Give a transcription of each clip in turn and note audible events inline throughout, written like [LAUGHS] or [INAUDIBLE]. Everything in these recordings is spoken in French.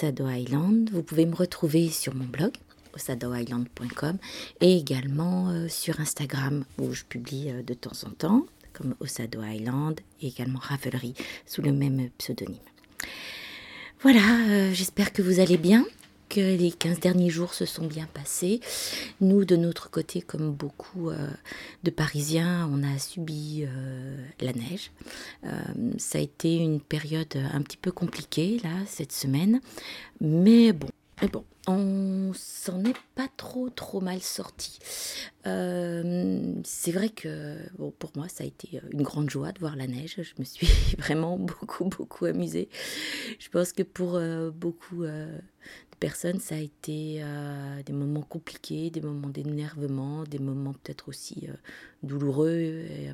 Osado Island. Vous pouvez me retrouver sur mon blog osadoisland.com et également euh, sur Instagram où je publie euh, de temps en temps comme Osado Island et également Ravelry sous le même pseudonyme. Voilà, euh, j'espère que vous allez bien que les 15 derniers jours se sont bien passés. Nous, de notre côté, comme beaucoup euh, de Parisiens, on a subi euh, la neige. Euh, ça a été une période un petit peu compliquée, là, cette semaine. Mais bon, mais bon, on s'en est pas trop trop mal sorti. c'est vrai que bon, pour moi ça a été une grande joie de voir la neige. Je me suis [LAUGHS] vraiment beaucoup beaucoup amusée. Je pense que pour beaucoup personne, ça a été euh, des moments compliqués, des moments d'énervement, des moments peut-être aussi euh, douloureux, euh,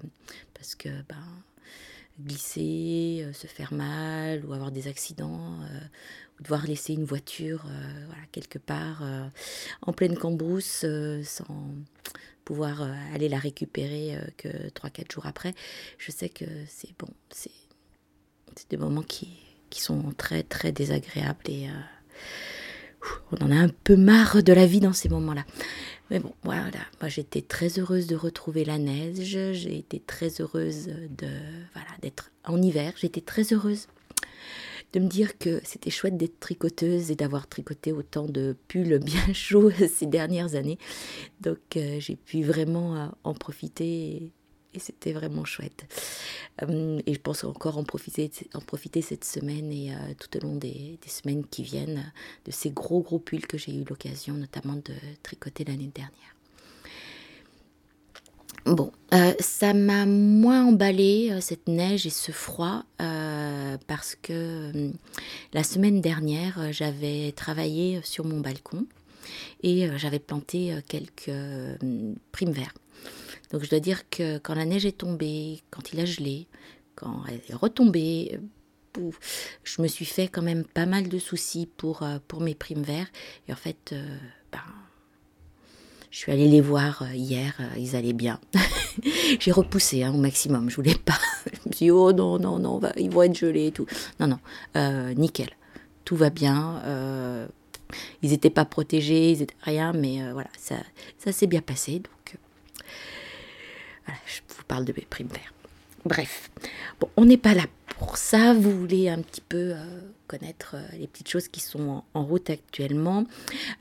parce que ben, glisser, se faire mal, ou avoir des accidents, ou devoir laisser une voiture quelque part en pleine cambrousse sans pouvoir aller la récupérer que 3-4 jours après, je sais que c'est bon, c'est des moments qui, qui sont très très désagréables et on en a un peu marre de la vie dans ces moments-là. Mais bon, voilà, moi j'étais très heureuse de retrouver la neige, j'ai été très heureuse de voilà d'être en hiver, j'étais très heureuse de me dire que c'était chouette d'être tricoteuse et d'avoir tricoté autant de pulls bien [LAUGHS] chauds ces dernières années. Donc euh, j'ai pu vraiment euh, en profiter et c'était vraiment chouette. Euh, et je pense encore en profiter, en profiter cette semaine et euh, tout au long des, semaines qui viennent de ces gros gros pulls que j'ai eu l'occasion notamment de tricoter l'année dernière. Bon, euh, ça m'a moins emballé cette neige et ce froid parce que la semaine dernière j'avais travaillé sur mon balcon et j'avais planté quelques primes vertes. Donc je dois dire que quand la neige est tombée, quand il a gelé, quand elle est retombée, euh, je me suis fait quand même pas mal de soucis pour, euh, pour mes primes verts. Et en fait, euh, ben, je suis allée les voir hier, ils allaient bien. [LAUGHS] J'ai repoussé hein, au maximum, je voulais pas. [LAUGHS] je me suis dit, oh non, non, non, ils vont être gelés et tout. Non, non, nickel. Tout va bien. ils n'étaient pas protégés, ils étaient rien, mais voilà, ça, ça s'est bien passé. Donc, je vous parle de verts. Bref, bon, on n'est pas là pour ça. Vous voulez un petit peu euh, connaître euh, les petites choses qui sont en, route actuellement.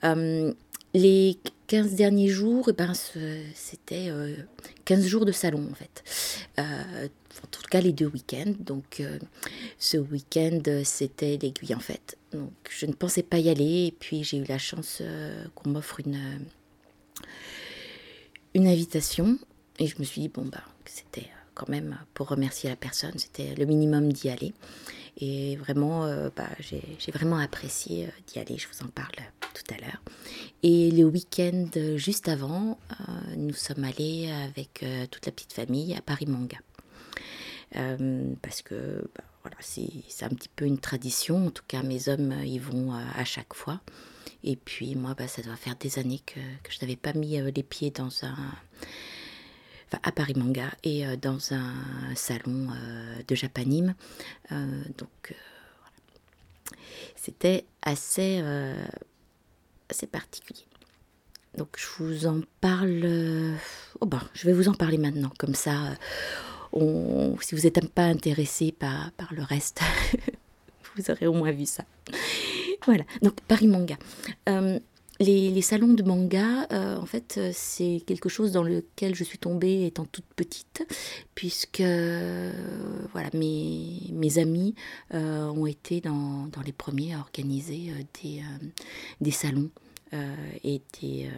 Euh, les 15 derniers jours, eh ben, c'était 15 jours de salon en fait. en tout cas, les deux week-ends. Donc, ce week-end, c'était l'aiguille en fait. Donc, je ne pensais pas y aller. Et puis, j'ai eu la chance qu'on m'offre une, une invitation et je me suis dit, bon, bah, c'était euh, quand même, pour remercier la personne, c'était le minimum d'y aller. Et vraiment, euh, bah, j'ai vraiment apprécié euh, d'y aller, je vous en parle tout à l'heure. Et le week-end juste avant, nous sommes allés avec toute la petite famille à Paris Manga. parce que bah, voilà, c'est un petit peu une tradition, en tout cas mes hommes y vont à chaque fois. Et puis moi, bah, ça doit faire des années que, que je n'avais pas mis les pieds dans un à Paris Manga et euh, dans un salon euh, de Japanime. Euh, donc c'était assez, particulier. Donc je vous en parle. Oh ben, je vais vous en parler maintenant, comme ça. Si vous n'êtes pas intéressé par, par le reste, [LAUGHS] vous aurez au moins vu ça. Voilà, donc Paris Manga. Les, salons de manga, euh, en fait, euh, c'est quelque chose dans lequel je suis tombée étant toute petite, puisque euh, voilà, mes, mes amis ont été dans, dans, les premiers à organiser des, des salons et des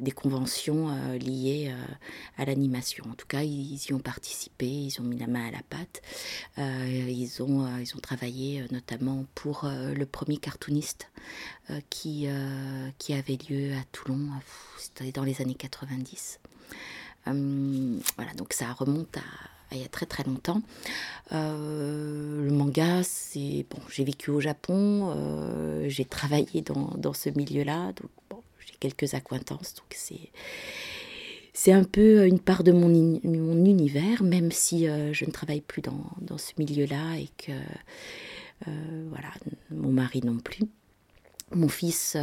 des conventions euh, liées euh, à l'animation. En tout cas, ils, y ont participé, ils ont mis la main à la pâte. Euh, ils, ont, ils ont travaillé notamment pour le premier cartooniste qui, qui avait lieu à Toulon, c'était dans les années 90. voilà, donc ça remonte à, il y a très très longtemps. le manga, c'est bon, j'ai vécu au Japon, j'ai travaillé dans, dans ce milieu-là, donc quelques acquaintances. Donc c'est c'est un peu une part de mon, mon univers, même si euh, je ne travaille plus dans, dans ce milieu-là et que voilà, mon mari non plus. Mon fils,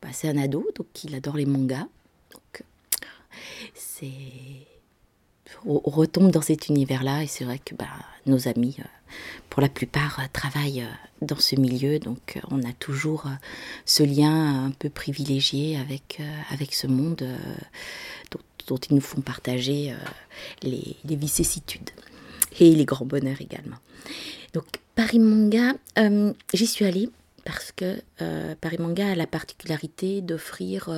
bah, c'est un ado, donc il adore les mangas. Donc, c'est retombe dans cet univers-là et c'est vrai que bah, nos amis, euh, pour la plupart, euh, travaillent euh, dans ce milieu, donc on a toujours ce lien un peu privilégié avec, avec ce monde dont, ils nous font partager les, vicissitudes et les grands bonheurs également. Donc Paris Manga, j'y suis allée parce que Paris Manga a la particularité d'offrir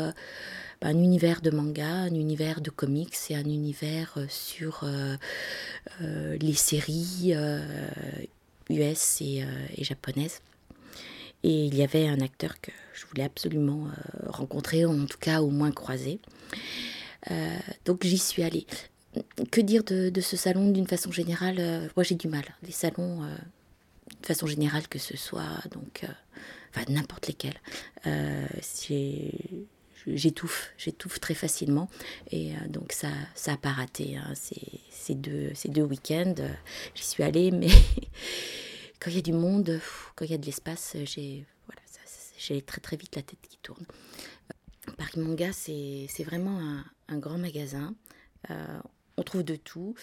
un univers de manga, un univers de comics et un univers euh, sur euh, euh, les séries US et, japonaises. Et il y avait un acteur que je voulais absolument rencontrer, en tout cas au moins croiser. donc j'y suis allée. Que dire de, ce salon d'une façon générale Moi j'ai du mal. Les salons, de façon générale, que ce soit donc, n'importe lesquels. c'est j'étouffe, j'étouffe très facilement. Et euh, donc ça ça pas raté. Hein. Ces, deux, ces deux week-ends, euh, j'y suis allée, mais [LAUGHS] quand il y a du monde, quand il y a de l'espace, j'ai voilà, très très vite la tête qui tourne. Euh, Paris Manga, c'est vraiment un, grand magasin. on trouve de tout.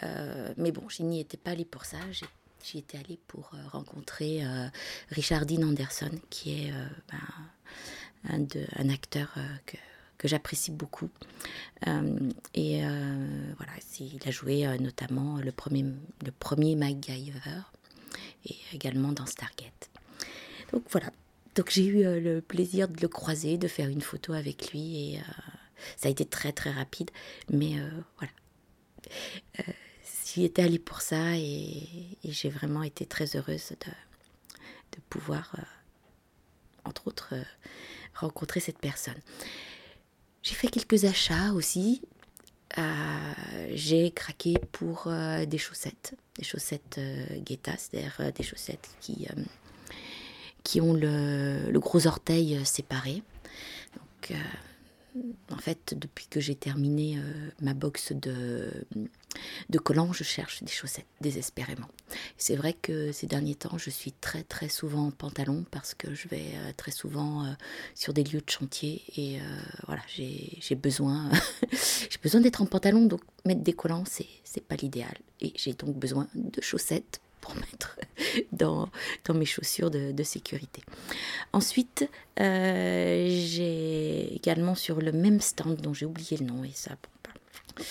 mais bon, je n'y étais pas allée pour ça. J'y étais allée pour rencontrer Richardine Anderson, qui est ben, un, acteur euh, que, j'apprécie beaucoup. Euh, et euh, voilà, il a joué notamment le premier, le premier MacGyver et également dans Stargate. Donc voilà, donc j'ai eu le plaisir de le croiser, de faire une photo avec lui et ça a été très très rapide, mais voilà. J'y étais allée pour ça et, j'ai vraiment été très heureuse de, de pouvoir, entre autres, rencontrer cette personne. J'ai fait quelques achats aussi. Euh, j'ai craqué pour euh, des chaussettes, des chaussettes euh, Guetta, c'est-à-dire des chaussettes qui, qui ont le, gros orteil séparé. Donc, en fait, depuis que j'ai terminé ma box de, de collants, je cherche des chaussettes désespérément. C'est vrai que ces derniers temps, je suis très très souvent en pantalon parce que je vais euh, très souvent euh, sur des lieux de chantier et euh, voilà, j'ai besoin, [LAUGHS] besoin d'être en pantalon, donc mettre des collants, c'est pas l'idéal. Et j'ai donc besoin de chaussettes pour [LAUGHS] mettre dans, dans mes chaussures de, sécurité. Ensuite, j'ai également sur le même stand dont j'ai oublié le nom et ça, bon,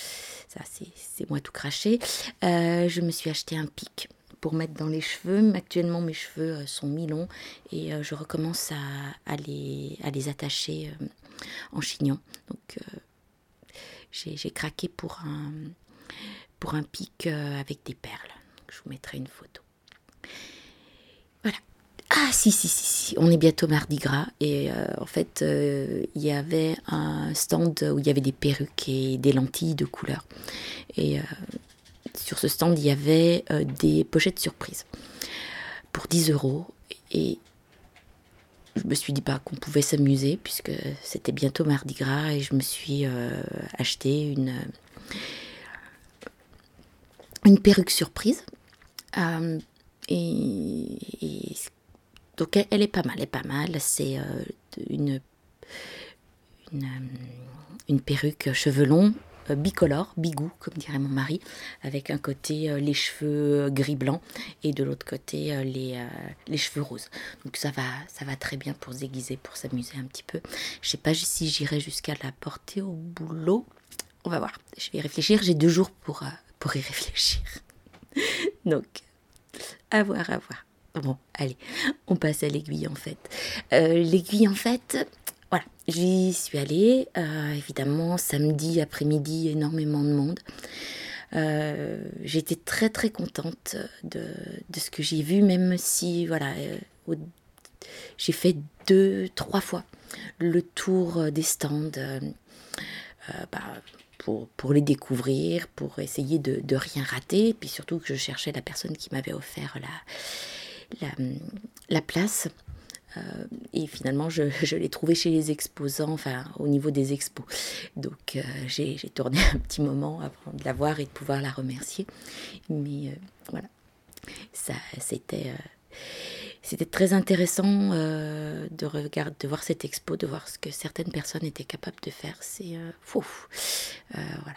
ça c'est moi tout craché. Euh, je me suis acheté un pic pour mettre dans les cheveux. Actuellement, mes cheveux euh, sont mi-longs et euh, je recommence à, les, attacher en chignon. Donc, j'ai craqué pour un, pour un pic avec des perles. je vous mettrai une photo. Ah si, si, si, si, on est bientôt mardi gras et euh, en fait euh, il y avait un stand où il y avait des perruques et des lentilles de couleur. Et euh, sur ce stand il y avait des pochettes surprises pour 10 euros et je me suis dit pas bah, qu'on pouvait s'amuser puisque c'était bientôt mardi gras et je me suis acheté une, perruque surprise. et donc elle, est pas mal, elle est pas mal. C'est euh, une, une, euh, perruque cheveux longs, euh, bicolore, bigou, comme dirait mon mari, avec un côté les cheveux gris-blanc et de l'autre côté les, les cheveux roses. Donc ça va, ça va très bien pour se déguiser, pour s'amuser un petit peu. Je sais pas si j'irai jusqu'à la porter au boulot. On va voir. Je vais y réfléchir. J'ai deux jours pour, pour y [LAUGHS] réfléchir. Donc, à voir, à voir. Bon, allez, on passe à l'aiguille en fait. Euh, l'aiguille en fait, voilà, j'y suis allée. Euh, évidemment, samedi après-midi, énormément de monde. Euh, j'étais très très contente de, ce que j'ai vu, même si voilà, j'ai fait deux, trois fois le tour des stands bah, pour, les découvrir, pour essayer de, de rien rater, puis surtout que je cherchais la personne qui m'avait offert la la, place. Euh, et finalement, je, l'ai trouvé chez les exposants, enfin au niveau des expos. Donc euh, j'ai tourné [LAUGHS] un petit moment avant de la voir et de pouvoir la remercier. Mais euh, voilà, ça c'était c'était très intéressant de, de voir cette expo, de voir ce que certaines personnes étaient capables de faire. C'est fou. voilà.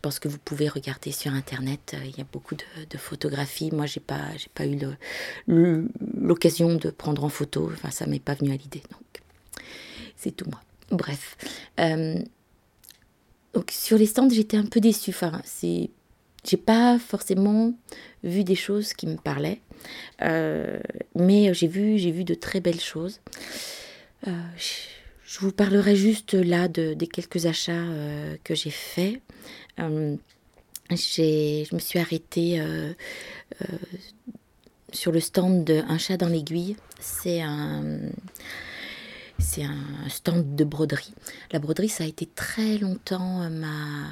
Je pense que vous pouvez regarder sur internet. Il y a beaucoup de, photographies. Moi, j'ai pas, j'ai pas eu l'occasion de prendre en photo. Enfin, ça m'est pas venu à l'idée. Donc, c'est tout moi. Bref. donc sur les stands, j'étais un peu déçue. Enfin, c'est j'ai pas forcément vu des choses qui me parlaient, euh, mais j'ai vu, j'ai vu de très belles choses. Euh, je vous parlerai juste là de, des quelques achats euh, que j'ai faits. Je me suis arrêtée sur le stand de Un chat dans l'aiguille. C'est un, c'est un stand de broderie. La broderie, ça a été très longtemps ma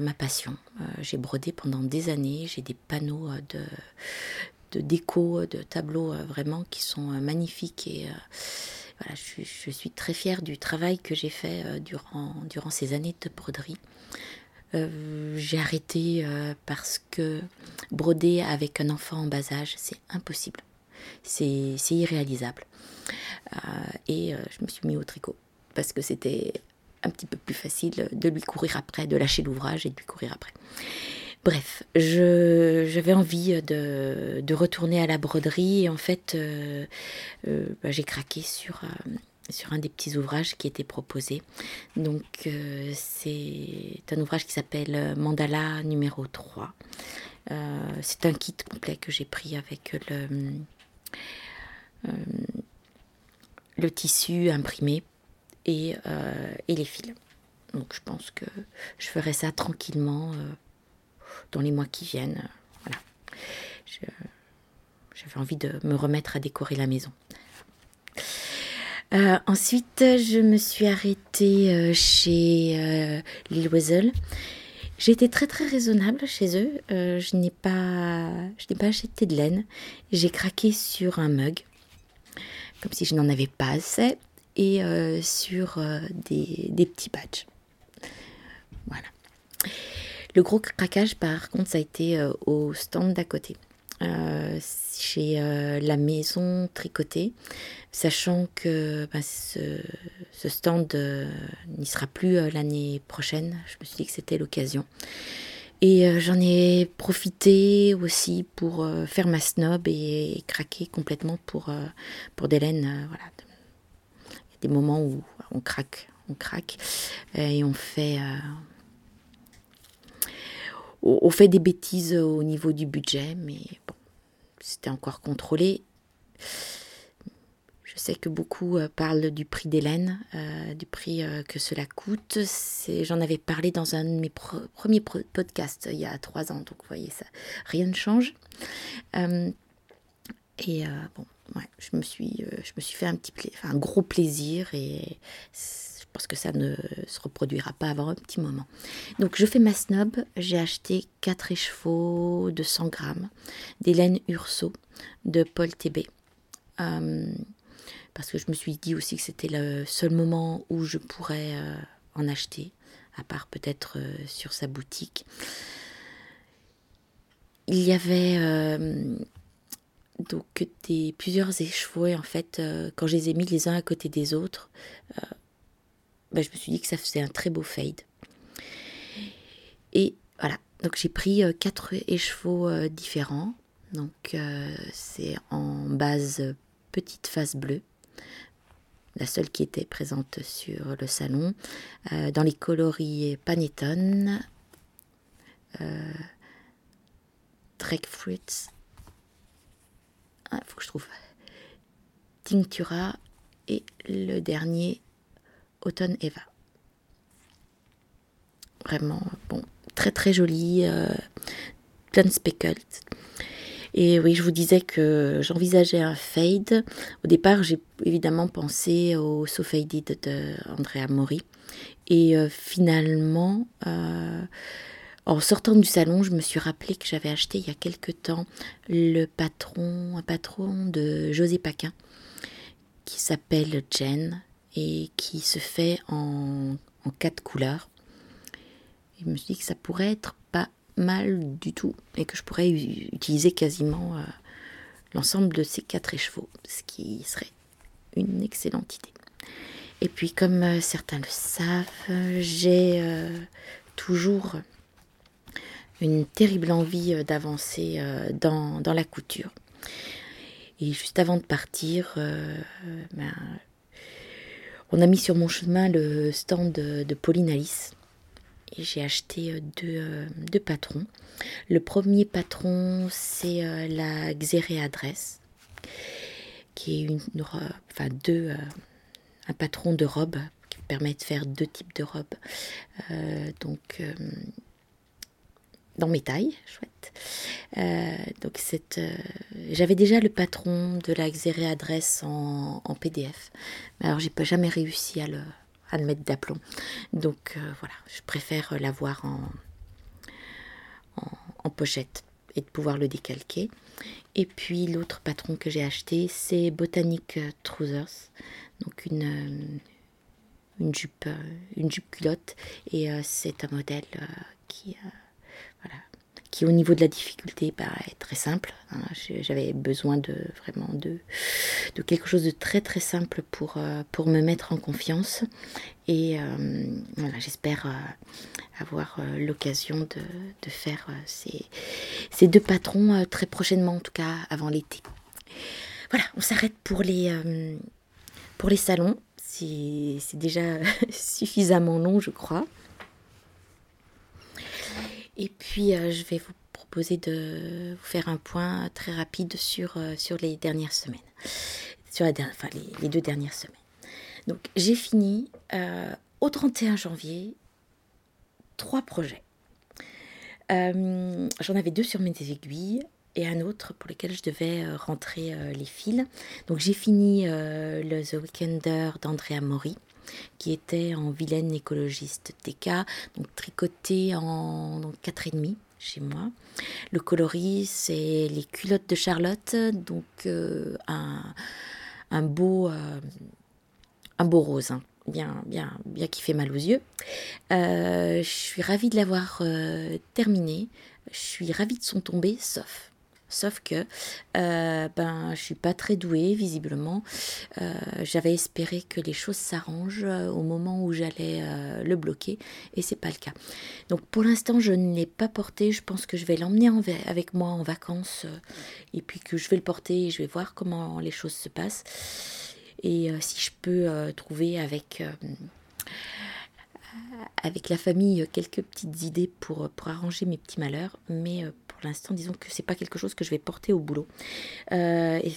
ma passion. Euh, j'ai brodé pendant des années, j'ai des panneaux euh, de, de déco, de tableaux euh, vraiment qui sont magnifiques et voilà, je, suis très fière du travail que j'ai fait durant, durant ces années de broderie. J'ai arrêté parce que broder avec un enfant en bas âge, c'est impossible. C'est irréalisable. et je me suis mis au tricot parce que c'était un petit peu plus facile de lui courir après, de lâcher l'ouvrage et de lui courir après. Bref, j'avais envie de, retourner à la broderie et en fait, euh, euh, bah, j'ai craqué sur, euh, sur un des petits ouvrages qui était proposé. Donc, c'est un ouvrage qui s'appelle Mandala numéro 3. c'est un kit complet que j'ai pris avec le, tissu imprimé et, euh, les fils. Donc je pense que je ferai ça tranquillement euh, dans les mois qui viennent. Voilà. J'avais envie de me remettre à décorer la maison. Euh, ensuite, je me suis arrêtée chez Lille Weasel. J'ai été très très raisonnable chez eux. je n'ai pas, je n'ai pas acheté de laine. J'ai craqué sur un mug, comme si je n'en avais pas assez et euh, sur euh, des, des, petits badges. Voilà. Le gros craquage, par contre, ça a été euh, au stand d'à côté. Chez la maison tricotée, sachant que bah, ce, stand n'y sera plus l'année prochaine. Je me suis dit que c'était l'occasion. Et j'en ai profité aussi pour faire ma snob et, craquer complètement pour, pour des laines voilà, des moments où on craque, on craque et on fait, euh, on fait des bêtises au niveau du budget, mais bon, c'était encore contrôlé. Je sais que beaucoup euh, parlent du prix d'Hélène, euh, du prix que cela coûte. J'en avais parlé dans un de mes premiers podcasts il y a trois ans, donc vous voyez, ça, rien ne change. et bon, je, me suis, euh, je me suis fait un, petit un gros plaisir et pense que ça ne se reproduira pas avant un petit moment. Donc je fais ma snob, j'ai acheté 4 écheveaux de 100 grammes d'Hélène Urso de Paul TB. Euh, parce que je me suis dit aussi que c'était le seul moment où je pourrais euh, en acheter, à part peut-être sur sa boutique. Il y avait donc des plusieurs écheveaux et en fait euh, quand je les ai mis les uns à côté des autres euh, bah, je me suis dit que ça faisait un très beau fade. Et voilà. Donc j'ai pris euh, quatre écheveaux différents. Donc c'est en base petite face bleue. La seule qui était présente sur le salon. Dans les coloris Panettone Trek Fruits. Il ah, faut que je trouve. Tinctura et le dernier Automne Eva. Vraiment, bon, très très joli, euh, plein de speckles. Et oui, je vous disais que j'envisageais un fade. Au départ, j'ai évidemment pensé au So Faded Mori. Et euh, finalement, euh, en sortant du salon, je me suis rappelé que j'avais acheté il y a quelque temps le patron, un patron de José Paquin qui s'appelle Jen et qui se fait en, quatre couleurs. je me suis dit que ça pourrait être pas mal du tout et que je pourrais utiliser quasiment euh, l'ensemble de ces quatre écheveaux, ce qui serait une excellente idée. Et puis, comme certains le savent, j'ai toujours une terrible envie d'avancer dans, dans, la couture. Et juste avant de partir, ben, on a mis sur mon chemin le stand de, Pauline Alice. Et j'ai acheté deux, deux, patrons. Le premier patron, c'est la Xéré Adresse, qui est une, enfin deux, un patron de robe qui permet de faire deux types de robes. Euh, euh, dans mes tailles, chouette. Euh, donc, cette, j'avais déjà le patron de la Xéré Adresse en, PDF. Alors, j'ai pas jamais réussi à le, à le mettre d'aplomb. Donc, voilà, je préfère l'avoir en, en, en pochette et de pouvoir le décalquer. Et puis l'autre patron que j'ai acheté, c'est Botanic Trousers donc une, euh, une, jupe, euh, une jupe culotte. Et euh, c'est un modèle qui, qui, au niveau de la difficulté, bah, est très simple. Hein. J'avais besoin de vraiment de, quelque chose de très très simple pour, pour me mettre en confiance. Et voilà, j'espère avoir l'occasion de, de, faire ces, ces, deux patrons très prochainement, en tout cas avant l'été. Voilà, on s'arrête pour pour les salons, c'est déjà [LAUGHS] suffisamment long, je crois. Et puis, euh, je vais vous proposer de vous faire un point très rapide sur, euh, sur les dernières semaines. Sur enfin, les, deux dernières semaines. Donc, j'ai fini euh, au 31 janvier trois projets. J'en avais deux sur mes aiguilles et un autre pour lequel je devais euh, rentrer euh, les fils. Donc j'ai fini euh, le The Weekender d'Andrea Mori, qui était en vilaine écologiste TK, donc tricoté en 4,5 chez moi. Le coloris, c'est les culottes de Charlotte, donc un, un, beau, un beau rose. Hein. Bien, bien, bien qui fait mal aux yeux. je suis ravie de l'avoir terminé. Je suis ravie de son tombé, sauf Sauf que euh, ben, je suis pas très douée, visiblement. Euh, j'avais espéré que les choses s'arrangent euh, au moment où j'allais euh, le bloquer, et c'est pas le cas. Donc pour l'instant, je ne l'ai pas porté. Je pense que je vais l'emmener avec moi en vacances, et puis que je vais le porter et je vais voir comment les choses se passent. Et si je peux trouver avec avec la famille quelques petites idées pour, pour arranger mes petits malheurs, mais l'instant, disons que c'est pas quelque chose que je vais porter au boulot. Euh, et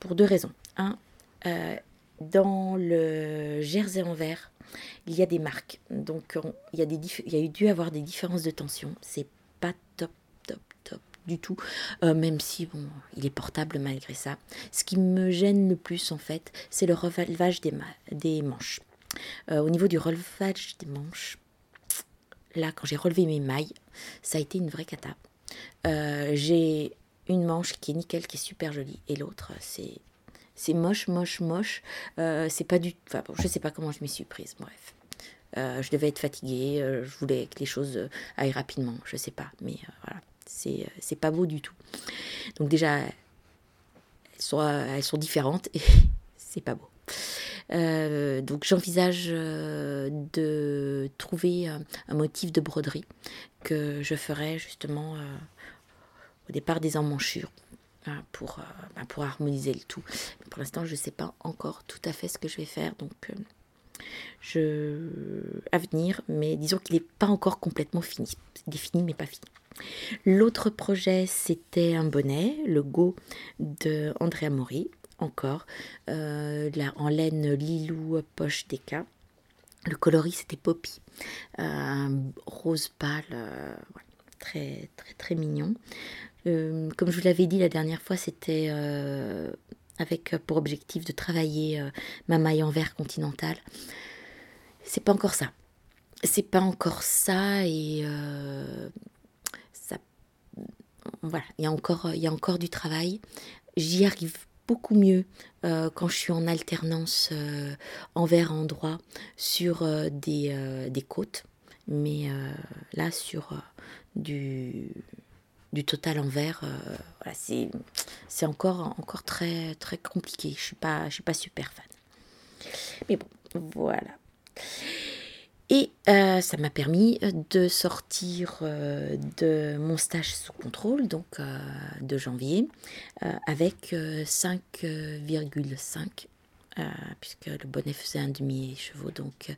pour deux raisons. Un, euh, dans le jersey en verre, il y a des marques. Donc, il, y a des dû avoir des différences de tension. C'est pas top, top, top du tout. Euh, même si, bon, il est portable malgré ça. Ce qui me gêne le plus, en fait, c'est le relevage des, des manches. au niveau du relevage des manches, là, quand j'ai relevé mes mailles, ça a été une vraie cata. Euh, j'ai une manche qui est nickel, qui est super jolie, et l'autre, c'est c'est moche, moche, moche. Euh, c'est pas du. Enfin je sais pas comment je m'y suis prise. Bref, euh, je devais être fatiguée. je voulais que les choses aillent rapidement. Je sais pas, mais voilà, c'est c'est pas beau du tout. Donc déjà, elles sont elles sont différentes et [LAUGHS] c'est pas beau. donc j'envisage de trouver un motif de broderie que je ferai justement au départ des emmanchures hein, pour, euh, bah, pour harmoniser le tout. pour l'instant, je ne sais pas encore tout à fait ce que je vais faire, donc euh, je à venir, mais disons qu'il n'est pas encore complètement fini. défini, mais pas fini. L'autre projet, c'était un bonnet, le Go de Andrea Mori, encore, euh, en laine Lilou poche DK. Le coloris, c'était Poppy, un rose pâle, très très très mignon. Euh, comme je vous l'avais dit la dernière fois, c'était euh, avec pour objectif de travailler euh, ma maille en verre continentale. C'est pas encore ça. C'est pas encore ça et ça. Voilà, il y a encore, il y a encore du travail. J'y arrive beaucoup mieux quand je suis en alternance envers endroit sur des, des côtes. Mais là, sur du du total en verre, voilà, c'est encore, encore très, très compliqué. Je ne suis, je suis pas super fan. Mais bon, voilà. Et euh, ça m'a permis de sortir euh, de mon stage sous contrôle, donc euh, de janvier, avec 5,5, puisque le bonnet faisait un demi-écheveau, donc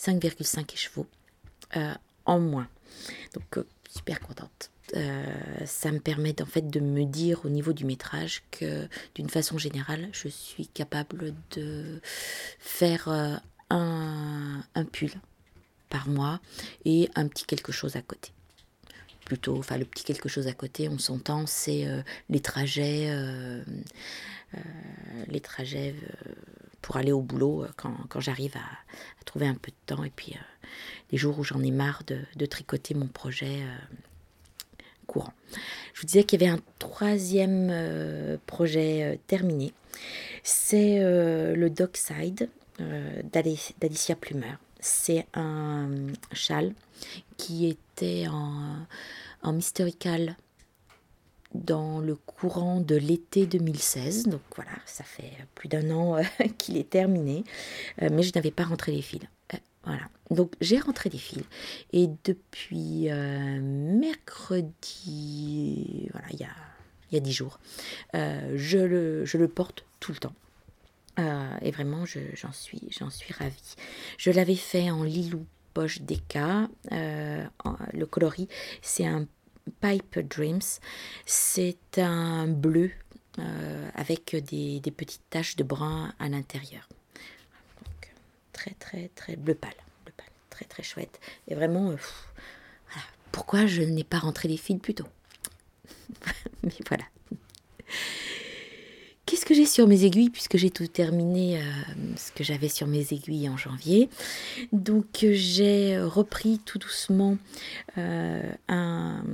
5,5 écheveaux en moins. Donc super contente. ça me permet en fait de me dire au niveau du métrage que d'une façon générale, je suis capable de faire un pull par mois et un petit quelque chose à côté. Plutôt, enfin le petit quelque chose à côté, on s'entend, c'est euh, les trajets, euh, euh, les trajets pour aller au boulot quand, j'arrive à, trouver un peu de temps et puis les jours où j'en ai marre de, tricoter mon projet courant. Je vous disais qu'il y avait un troisième projet terminé, c'est le Dockside d'Alicia Plumer c'est un châle qui était en, en mysterical dans le courant de l'été 2016. Donc voilà, ça fait plus d'un an euh, [LAUGHS] qu'il est terminé, euh, mais je n'avais pas rentré les fils. Euh, voilà. Donc j'ai rentré les fils et depuis mercredi, voilà, il y a il jours, je le porte tout le temps. Euh, et vraiment, j'en suis, ravie. Je l'avais fait en Lilou Poche Deka. Euh, le coloris, c'est un Pipe Dreams. C'est un bleu euh, avec des, petites taches de brun à l'intérieur. très, très, très bleu pâle. Bleu pâle. Très, très chouette. Et vraiment, pourquoi je n'ai pas rentré les fils plus tôt? [LAUGHS] Mais voilà. Qu'est-ce que j'ai sur mes aiguilles puisque j'ai tout terminé euh, ce que j'avais sur mes aiguilles en janvier? Donc euh, j'ai repris tout doucement euh, un,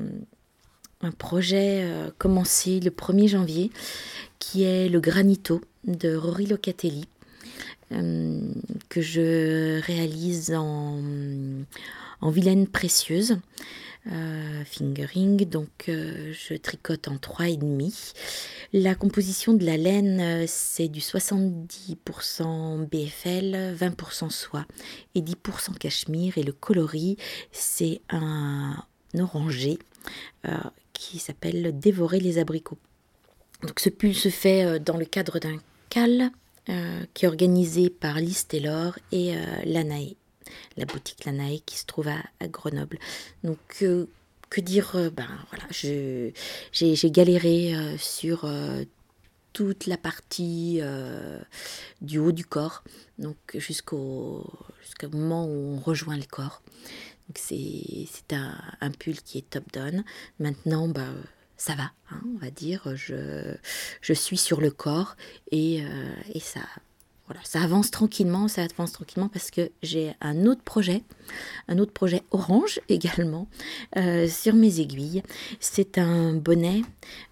projet commencé le 1er janvier qui est le Granito de Rory Locatelli que je réalise en, en vilaine précieuse. Euh, fingering, donc euh, je tricote en 3,5. La composition de la laine, euh, c'est du 70% BFL, 20% soie et 10% cachemire. Et le coloris, c'est un orangé qui s'appelle Dévorer les abricots. Donc ce pull se fait dans le cadre d'un cal qui est organisé par Lise Taylor et Lanae la boutique Lanae qui se trouve à, Grenoble. Donc, euh, que dire euh, Ben voilà, j'ai galéré euh, sur toute la partie du haut du corps, donc jusqu'au moment où on rejoint le corps. c'est un, un, pull qui est top down. Maintenant, bah, ça va, hein, on va dire. Je, je suis sur le corps et, et ça, ça avance tranquillement, ça avance tranquillement parce que j'ai un autre projet, un autre projet orange [LAUGHS] également euh, sur mes aiguilles. C'est un bonnet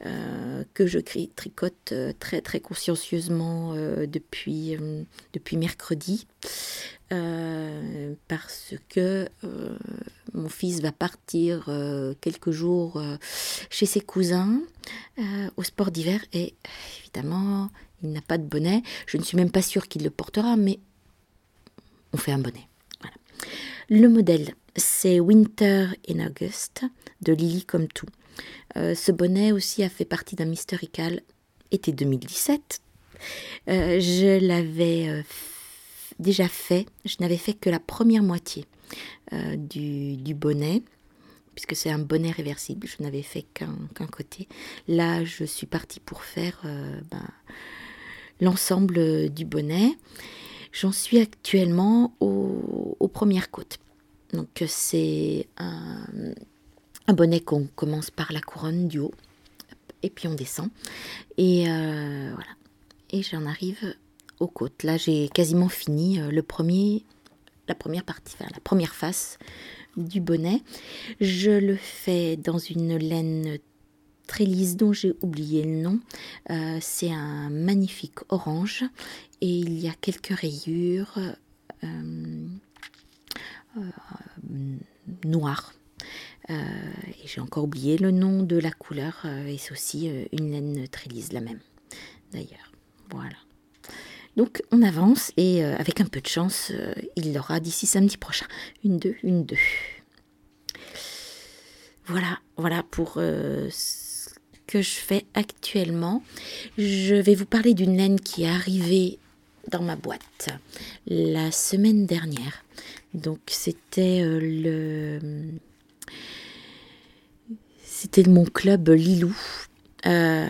euh, que je tricote euh, très très consciencieusement depuis, depuis mercredi. parce que mon fils va partir quelques jours chez ses cousins au sport d'hiver et évidemment il n'a pas de bonnet. Je ne suis même pas sûre qu'il le portera, mais on fait un bonnet. Le modèle, c'est Winter in August de Lily comme tout. Euh, ce bonnet aussi a fait partie d'un Mysterical été 2017. Euh, je l'avais euh, déjà fait, je n'avais fait que la première moitié du, bonnet, puisque c'est un bonnet réversible, je n'avais fait qu'un côté. Là, je suis partie pour faire ben, l'ensemble du bonnet. J'en suis actuellement aux, premières côtes. Donc c'est un, bonnet qu'on commence par la couronne du haut et puis on descend. Et euh, voilà. Et j'en arrive aux côtes. Là j'ai quasiment fini euh, le premier, la première partie, enfin, la première face du bonnet. Je le fais dans une laine très lisse dont j'ai oublié le nom. Euh, c'est un magnifique orange et il y a quelques rayures euh, euh, noires. j'ai encore oublié le nom de la couleur, et c'est aussi une laine très lisse, la même d'ailleurs. Voilà. Donc on avance et avec un peu de chance, il l'aura d'ici samedi prochain. Une, deux, une, deux. Voilà, voilà pour je fais actuellement. Je vais vous parler d'une laine qui est arrivée dans ma boîte la semaine dernière. Donc c'était euh, le c'était mon club Lilou euh,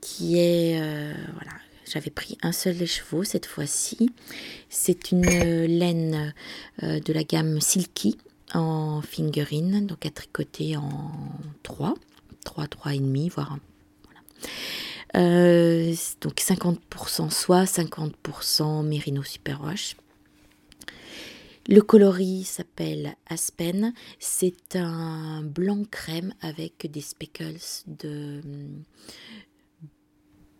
qui est euh, voilà j'avais pris un seul des chevaux cette fois-ci. C'est une laine de la gamme Silky en fingering, donc à tricoter en 3, 3, 3 et demi, voire voilà. Euh, donc 50% soie, 50% mérino superwash. Le coloris s'appelle Aspen. C'est un blanc crème avec des speckles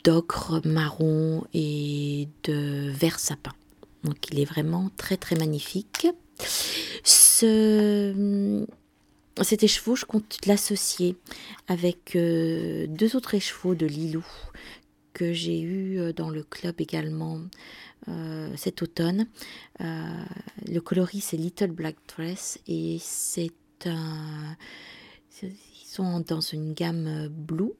d'ocre marron et de vert sapin. Donc il est vraiment très très magnifique. Cet écheveau, je compte l'associer avec euh, deux autres échevaux de Lilou que j'ai eu euh, dans le club également euh, cet automne. le coloris c'est Little Black Dress et c'est un. Ils sont dans une gamme blue,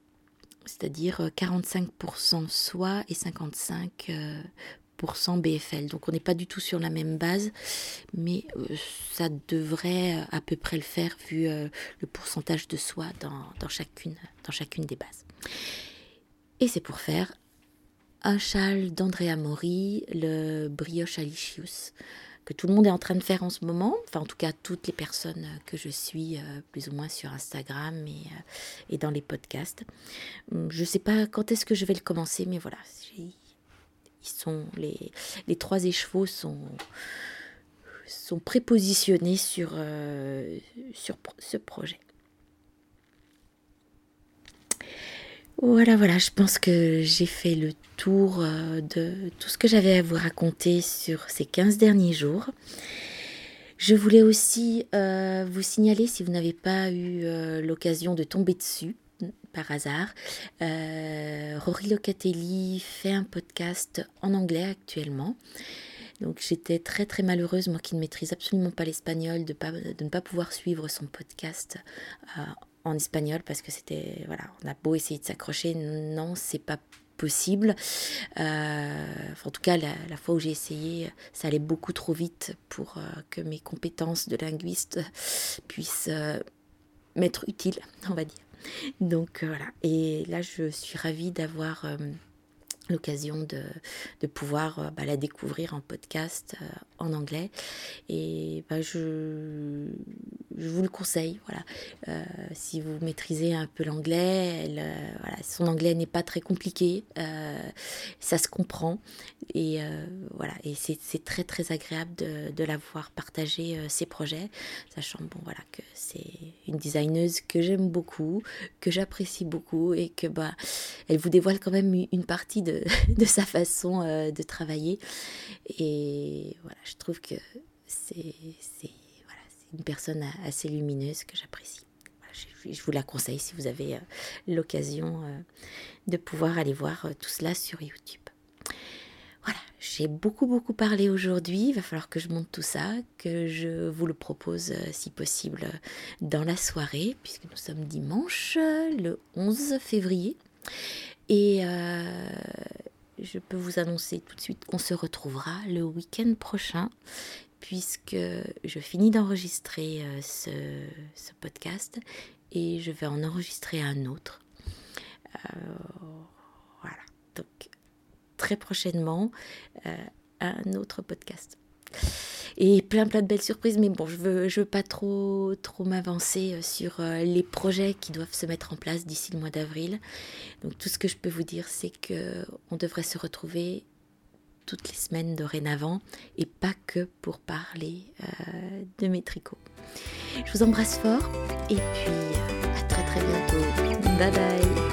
c'est-à-dire 45% soie et 55% BFL. Donc on n'est pas du tout sur la même base, mais euh, ça devrait à peu près le faire vu euh, le pourcentage de soie dans, chacune, dans chacune des bases. Et c'est pour faire un châle d'Andrea Mori, le brioche alicius, que tout le monde est en train de faire en ce moment, enfin en tout cas toutes les personnes que je suis euh, plus ou moins sur Instagram et, et dans les podcasts. Je ne sais pas quand est-ce que je vais le commencer, mais voilà, sont les, trois écheveaux sont prépositionnés sur, euh, ce projet. Voilà, voilà, je pense que j'ai fait le tour euh, de tout ce que j'avais à vous raconter sur ces 15 derniers jours. Je voulais aussi euh, vous signaler, si vous n'avez pas eu l'occasion de tomber dessus, par hasard. Euh, Rory Locatelli fait un podcast en anglais actuellement. Donc j'étais très très malheureuse, moi qui ne maîtrise absolument pas l'espagnol, de, ne pas pouvoir suivre son podcast euh, en espagnol parce que c'était, voilà, on a beau essayer de s'accrocher, non, c'est pas possible. Euh, en tout cas, la, fois où j'ai essayé, ça allait beaucoup trop vite pour que mes compétences de linguiste puissent m'être utiles, on va dire. Donc euh, voilà. Et là, je suis ravie d'avoir euh, l'occasion de, de, pouvoir euh, bah, la découvrir en podcast en anglais. Et bah, je, je vous le conseille. Voilà. si vous maîtrisez un peu l'anglais, son anglais n'est pas très compliqué. ça se comprend. Et voilà. Et c'est très très agréable de, de la voir partager ses projets, sachant bon voilà que c'est une designeuse que j'aime beaucoup, que j'apprécie beaucoup et que bah elle vous dévoile quand même une partie de, [LAUGHS] de sa façon euh, de travailler. Et voilà, je trouve que c'est voilà, une personne assez lumineuse que j'apprécie. je, vous la conseille si vous avez euh, l'occasion euh, de pouvoir aller voir tout cela sur YouTube. Voilà, j'ai beaucoup beaucoup parlé aujourd'hui, il va falloir que je monte tout ça, que je vous le propose si possible dans la soirée, puisque nous sommes dimanche, le 11 février. Et euh, je peux vous annoncer tout de suite qu'on se retrouvera le week-end prochain, puisque je finis d'enregistrer euh, ce, podcast et je vais en enregistrer un autre. voilà, donc très prochainement euh, un autre podcast. Et plein plein de belles surprises, mais bon, je veux, je veux pas trop, trop m'avancer euh, sur euh, les projets qui doivent se mettre en place d'ici le mois d'avril. Donc tout ce que je peux vous dire, c'est que on devrait se retrouver toutes les semaines dorénavant et pas que pour parler de mes tricots. Je vous embrasse fort et puis à très très bientôt. Bye bye